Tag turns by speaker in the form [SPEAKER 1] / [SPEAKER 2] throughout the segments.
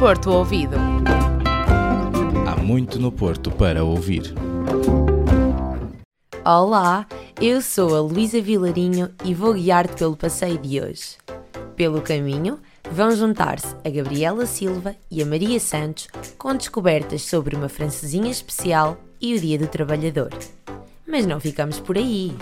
[SPEAKER 1] Porto Ouvido.
[SPEAKER 2] Há muito no Porto para ouvir.
[SPEAKER 3] Olá, eu sou a Luísa Vilarinho e vou guiar-te pelo passeio de hoje. Pelo caminho, vão juntar-se a Gabriela Silva e a Maria Santos com descobertas sobre uma francesinha especial e o Dia do Trabalhador. Mas não ficamos por aí.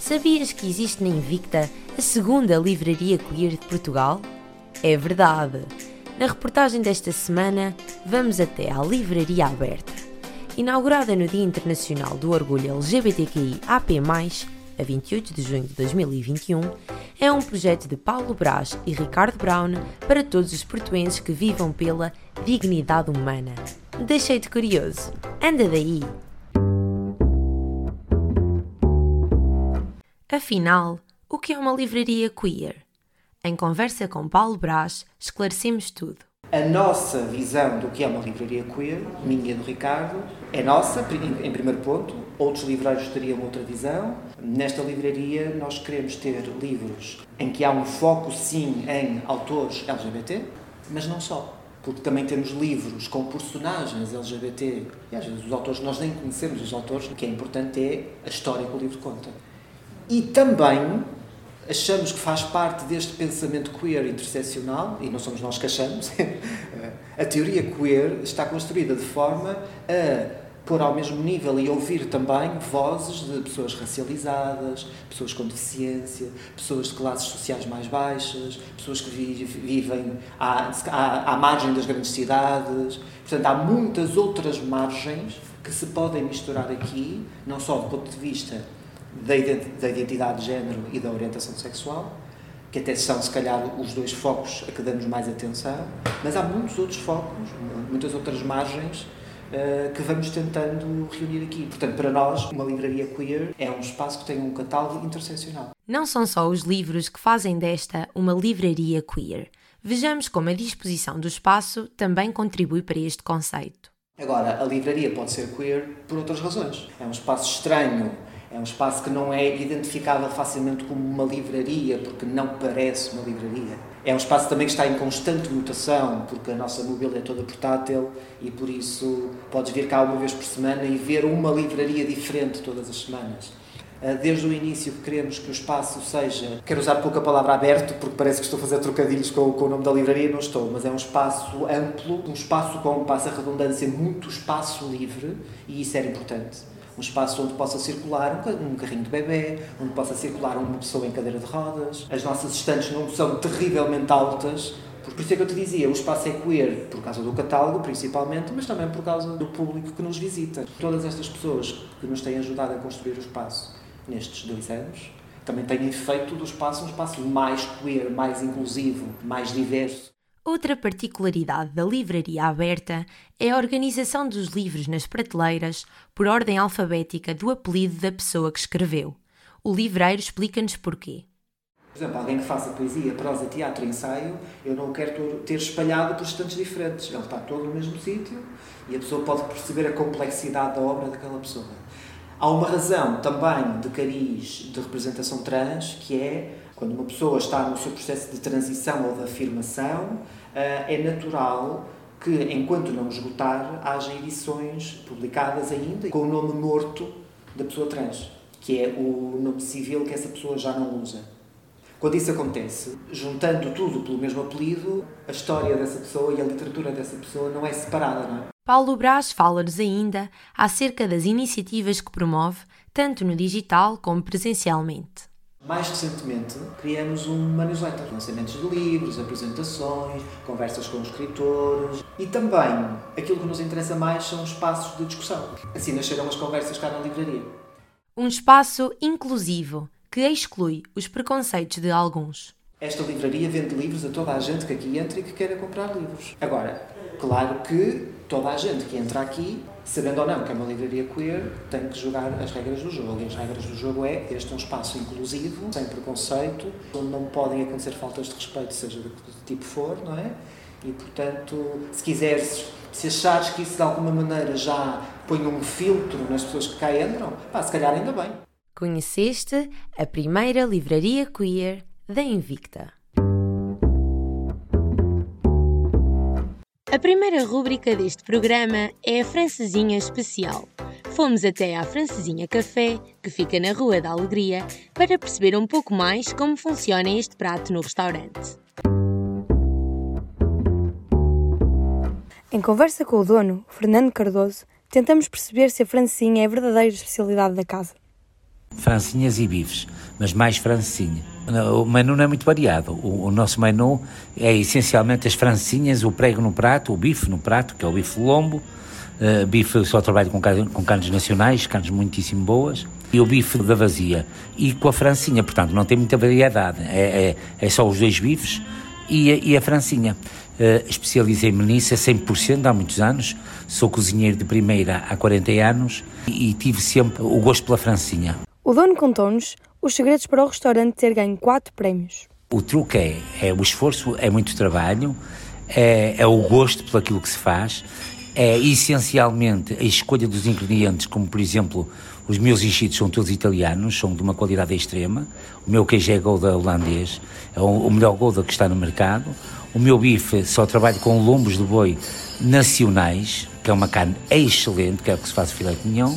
[SPEAKER 3] Sabias que existe na Invicta a segunda livraria queer de Portugal? É verdade. Na reportagem desta semana, vamos até à Livraria Aberta. Inaugurada no Dia Internacional do Orgulho LGBTQI AP+, a 28 de junho de 2021, é um projeto de Paulo Brás e Ricardo Brown para todos os portuenses que vivam pela dignidade humana. Deixei-te curioso. Anda daí! Afinal, o que é uma livraria queer? Em conversa com Paulo Brás, esclarecemos tudo.
[SPEAKER 4] A nossa visão do que é uma livraria queer, minha e do Ricardo, é nossa, em primeiro ponto. Outros livreiros teriam outra visão. Nesta livraria, nós queremos ter livros em que há um foco, sim, em autores LGBT, mas não só. Porque também temos livros com personagens LGBT, e às vezes os autores, nós nem conhecemos os autores, o que é importante é a história que o livro conta. E também achamos que faz parte deste pensamento queer interseccional, e não somos nós que achamos, a teoria queer está construída de forma a pôr ao mesmo nível e ouvir também vozes de pessoas racializadas, pessoas com deficiência, pessoas de classes sociais mais baixas, pessoas que vivem à, à, à margem das grandes cidades. Portanto, há muitas outras margens que se podem misturar aqui, não só do ponto de vista da identidade de género e da orientação sexual, que até são, se calhar, os dois focos a que damos mais atenção, mas há muitos outros focos, muitas outras margens uh, que vamos tentando reunir aqui. Portanto, para nós, uma livraria queer é um espaço que tem um catálogo interseccional.
[SPEAKER 3] Não são só os livros que fazem desta uma livraria queer. Vejamos como a disposição do espaço também contribui para este conceito.
[SPEAKER 4] Agora, a livraria pode ser queer por outras razões. É um espaço estranho é um espaço que não é identificável facilmente como uma livraria, porque não parece uma livraria. É um espaço também que está em constante mutação, porque a nossa mobília é toda portátil e por isso podes vir cá uma vez por semana e ver uma livraria diferente todas as semanas. Ah, desde o início que queremos que o espaço seja. Quero usar pouco a palavra aberto, porque parece que estou a fazer trocadilhos com, com o nome da livraria, não estou, mas é um espaço amplo, um espaço com, passa a redundância, muito espaço livre, e isso era importante um espaço onde possa circular um carrinho de bebê, onde possa circular uma pessoa em cadeira de rodas. As nossas estantes não são terrivelmente altas, por isso é que eu te dizia, o espaço é queer por causa do catálogo, principalmente, mas também por causa do público que nos visita. Todas estas pessoas que nos têm ajudado a construir o espaço nestes dois anos também têm feito do espaço um espaço mais queer, mais inclusivo, mais diverso.
[SPEAKER 3] Outra particularidade da livraria aberta é a organização dos livros nas prateleiras por ordem alfabética do apelido da pessoa que escreveu. O livreiro explica-nos porquê.
[SPEAKER 4] Por exemplo, alguém que faça poesia, prosa, teatro ensaio, eu não quero ter espalhado por estantes diferentes. Ele está todo no mesmo sítio e a pessoa pode perceber a complexidade da obra daquela pessoa. Há uma razão também de cariz de representação trans, que é quando uma pessoa está no seu processo de transição ou de afirmação, eh, é natural que, enquanto não esgotar, haja edições publicadas ainda com o nome morto da pessoa trans, que é o nome civil que essa pessoa já não usa. Quando isso acontece, juntando tudo pelo mesmo apelido, a história dessa pessoa e a literatura dessa pessoa não é separada, não é?
[SPEAKER 3] Paulo Brás fala-nos ainda acerca das iniciativas que promove, tanto no digital como presencialmente.
[SPEAKER 4] Mais recentemente, criamos uma newsletter, lançamentos de livros, apresentações, conversas com escritores e também aquilo que nos interessa mais são espaços de discussão. Assim nasceram as conversas cá na livraria.
[SPEAKER 3] Um espaço inclusivo que exclui os preconceitos de alguns.
[SPEAKER 4] Esta livraria vende livros a toda a gente que aqui entra e que queira comprar livros. Agora, claro que toda a gente que entra aqui sabendo ou não que é uma livraria queer, tem que jogar as regras do jogo. E as regras do jogo é este é um espaço inclusivo, sem preconceito, onde não podem acontecer faltas de respeito, seja de que tipo for, não é? E, portanto, se quiseres, se achares que isso de alguma maneira já põe um filtro nas pessoas que cá entram, pá, se calhar ainda bem.
[SPEAKER 3] Conheceste a primeira livraria queer da Invicta. A primeira rúbrica deste programa é a Francesinha Especial. Fomos até à Francesinha Café, que fica na Rua da Alegria, para perceber um pouco mais como funciona este prato no restaurante.
[SPEAKER 1] Em conversa com o dono, Fernando Cardoso, tentamos perceber se a francesinha é a verdadeira especialidade da casa.
[SPEAKER 5] Francinhas e bifes, mas mais francesinha. O menu não é muito variado. O, o, nosso menu é essencialmente as francinhas, o prego no prato, o bife no prato, que é o bife lombo. Uh, bife só trabalho com, com carnes nacionais, carnes muitíssimo boas. E o bife da vazia. E com a francinha, portanto, não tem muita variedade. É, é, é só os dois bifes e a, e a francinha. Uh, Especializei-me nisso a 100% há muitos anos. Sou cozinheiro de primeira há 40 anos e, e tive sempre o gosto pela francinha.
[SPEAKER 1] O dono contou-nos os segredos para o restaurante ter ganho quatro prémios.
[SPEAKER 5] O truque é, é o esforço, é muito trabalho, é, é o gosto pelo aquilo que se faz, é essencialmente a escolha dos ingredientes, como por exemplo os meus enchidos são todos italianos, são de uma qualidade extrema. O meu queijo é Gouda holandês, é o melhor Gouda que está no mercado. O meu bife só trabalho com lombos de boi nacionais, que é uma carne excelente, que é o que se faz filé de mignon.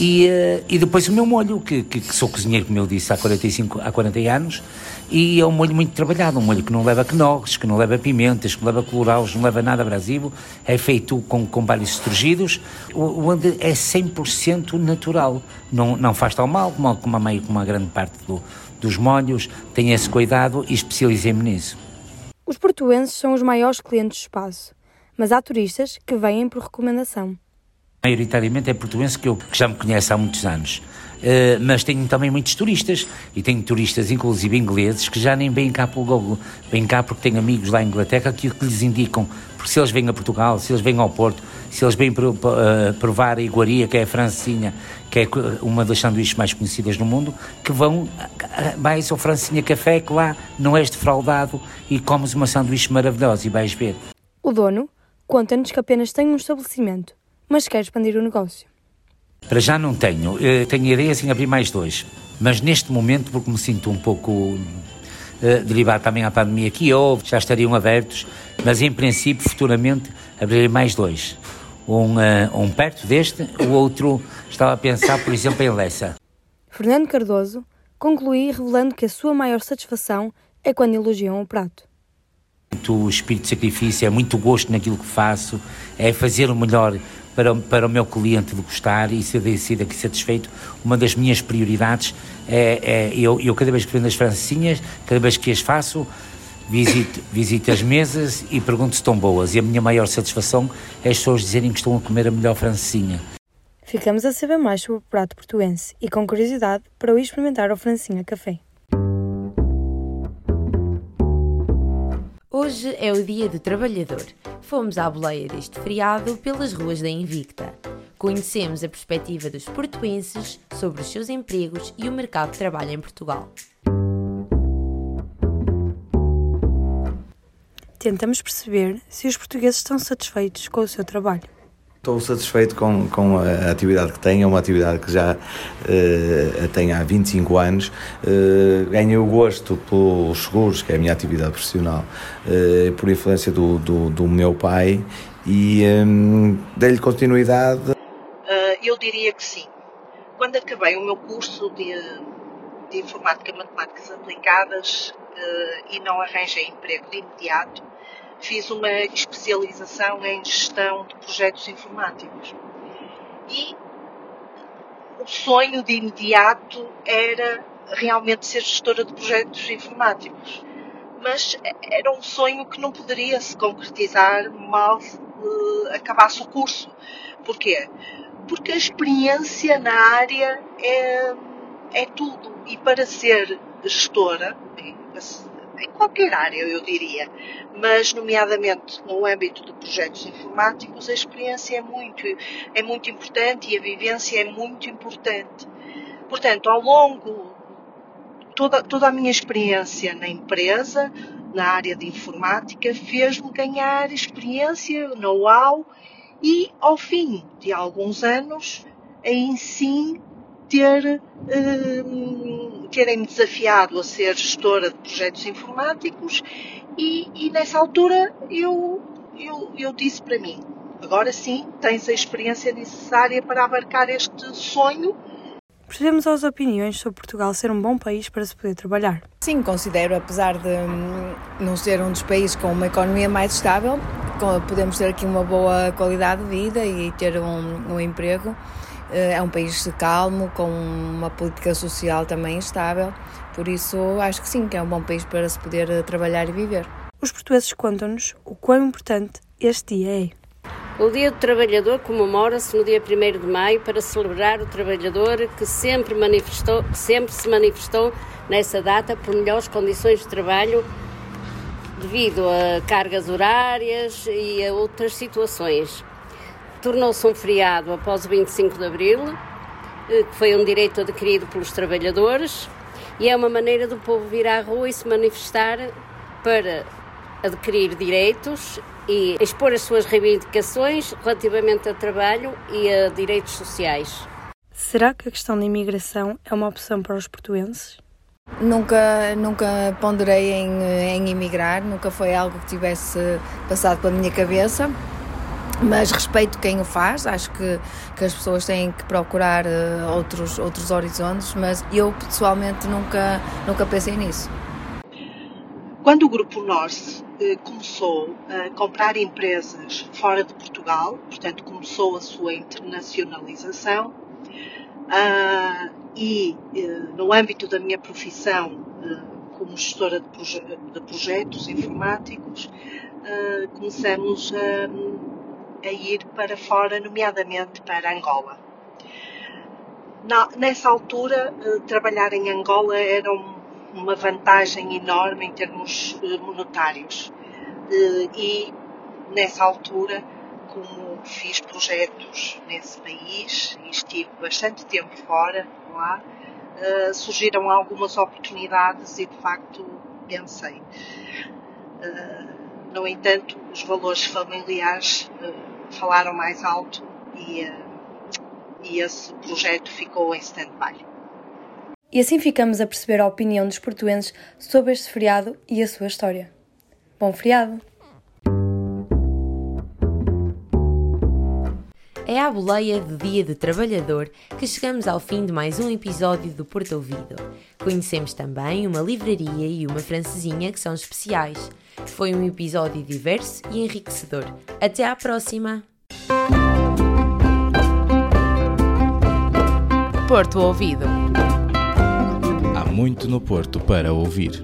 [SPEAKER 5] E, uh, e depois o meu molho, que, que, que, sou cozinheiro, como eu disse, há 45, há 40 anos, e é um molho muito trabalhado, um molho que não leva quenogres, que não leva pimentas, que não leva coloraus, não leva nada abrasivo, é feito com, com vários estrugidos, onde é 100% natural, não, não faz tão mal como, como, a, meio, como a grande parte do, dos molhos, tem esse cuidado e especializei-me nisso.
[SPEAKER 1] Os portuenses são os maiores clientes do espaço, mas há turistas que vêm por recomendação
[SPEAKER 5] maioritariamente é portuense que, eu, que já me conhece há muitos anos. Uh, mas tenho também muitos turistas, e tenho turistas, inclusive ingleses, que já nem vêm cá pelo Google, vêm cá porque têm amigos lá em Inglaterra que, que lhes indicam, porque se eles vêm a Portugal, se eles vêm ao Porto, se eles vêm uh, provar a iguaria, que é a francinha, que é uma das sanduíches mais conhecidas no mundo, que vão mais ao Francinha Café, que lá não és defraudado e comes uma sanduíche maravilhosa e vais ver.
[SPEAKER 1] O dono conta-nos que apenas tem um estabelecimento, mas quer expandir o negócio.
[SPEAKER 5] Para já não tenho. Eu tenho ideias em abrir mais dois. Mas neste momento, porque me sinto um pouco uh, derivado também à pandemia que houve, já estariam abertos, mas em princípio, futuramente, abrirei mais dois. Um, uh, um perto deste, o outro estava a pensar, por exemplo, em Lessa.
[SPEAKER 1] Fernando Cardoso concluí revelando que a sua maior satisfação é quando elogiam o prato.
[SPEAKER 5] Muito espírito de sacrifício, é muito gosto naquilo que faço, é fazer o melhor para, para o meu cliente de gostar e ser, ser aqui satisfeito, uma das minhas prioridades é, é eu, eu cada vez que vendo as francinhas, cada vez que as faço, visito, visito as mesas e pergunto se estão boas. E a minha maior satisfação é as pessoas dizerem que estão a comer a melhor francinha.
[SPEAKER 1] Ficamos a saber mais sobre o prato portuense e com curiosidade para o experimentar ao Francinha Café.
[SPEAKER 3] Hoje é o Dia do Trabalhador. Fomos à boleia deste feriado pelas ruas da Invicta. Conhecemos a perspectiva dos portuenses sobre os seus empregos e o mercado de trabalho em Portugal.
[SPEAKER 1] Tentamos perceber se os portugueses estão satisfeitos com o seu trabalho.
[SPEAKER 6] Estou satisfeito com, com a atividade que tenho, é uma atividade que já uh, tenho há 25 anos. Uh, ganhei o gosto pelos seguros, que é a minha atividade profissional, uh, por influência do, do, do meu pai e um, dei-lhe continuidade.
[SPEAKER 7] eu diria que sim. Quando acabei o meu curso de, de Informática e Matemáticas Aplicadas e não arranjei emprego de imediato, fiz uma especialização em gestão de projetos informáticos. E o sonho de imediato era realmente ser gestora de projetos informáticos. Mas era um sonho que não poderia se concretizar mal uh, acabasse o curso. Porquê? Porque a experiência na área é, é tudo. E para ser gestora, em qualquer área, eu diria, mas nomeadamente no âmbito de projetos informáticos, a experiência é muito, é muito importante e a vivência é muito importante. Portanto, ao longo toda, toda a minha experiência na empresa, na área de informática, fez-me ganhar experiência, know-how e, ao fim de alguns anos, aí sim ter, uh, terem-me desafiado a ser gestora de projetos informáticos e, e, nessa altura eu eu, eu disse para mim: agora sim tens a experiência necessária para abarcar este sonho.
[SPEAKER 1] Percebemos as opiniões sobre Portugal ser um bom país para se poder trabalhar.
[SPEAKER 8] Sim, considero, apesar de hum, não ser um dos países com uma economia mais estável, podemos ter aqui uma boa qualidade de vida e ter um, um emprego. Eh, é um país calmo, com uma política social também estável, por isso acho que sim, que é um bom país para se poder eh, trabalhar e viver.
[SPEAKER 1] Os portugueses contam-nos o quão importante este dia é.
[SPEAKER 9] O Dia do Trabalhador comemora-se no dia 1 de maio para celebrar o trabalhador que sempre, manifestou, sempre se manifestou nessa data por melhores condições de trabalho devido a cargas horárias e a outras situações. Tornou-se um feriado após o 25 de Abril, eh, que foi um direito adquirido pelos trabalhadores, e é uma maneira do povo vir à rua e se manifestar para adquirir direitos e expor as suas reivindicações relativamente a trabalho e a direitos sociais.
[SPEAKER 1] Será que a questão da imigração é uma opção para os portuenses?
[SPEAKER 8] Nunca, nunca ponderei em, em emigrar, nunca foi algo que tivesse passado pela minha cabeça, mas respeito quem o faz, acho que, que as pessoas têm que procurar uh, outros, outros horizontes, mas eu pessoalmente nunca, nunca pensei nisso.
[SPEAKER 7] Quando o Grupo Norse eh, começou a comprar empresas fora de Portugal, portanto começou a sua internacionalização, ah, e eh, no âmbito da minha profissão como gestora de, proje de projetos informáticos, começamos a, a, ir para fora, nomeadamente para Angola. Na, nessa altura, trabalhar em Angola era um uma vantagem enorme em termos eh, monetários. Eh, e nessa altura, como fiz projetos nesse país e estive bastante tempo fora lá, eh, surgiram algumas oportunidades e de facto pensei. No entanto, os valores familiares falaram mais alto e, e esse projeto ficou em stand-by.
[SPEAKER 1] E assim ficamos a perceber a opinião dos portuenses sobre este feriado e a sua história. Bom feriado!
[SPEAKER 3] É à boleia do Dia do Trabalhador que chegamos ao fim de mais um episódio do Porto Ouvido. Conhecemos também uma livraria e uma francesinha que são especiais. Foi um episódio diverso e enriquecedor. Até à próxima!
[SPEAKER 2] Porto Ouvido muito no Porto para ouvir.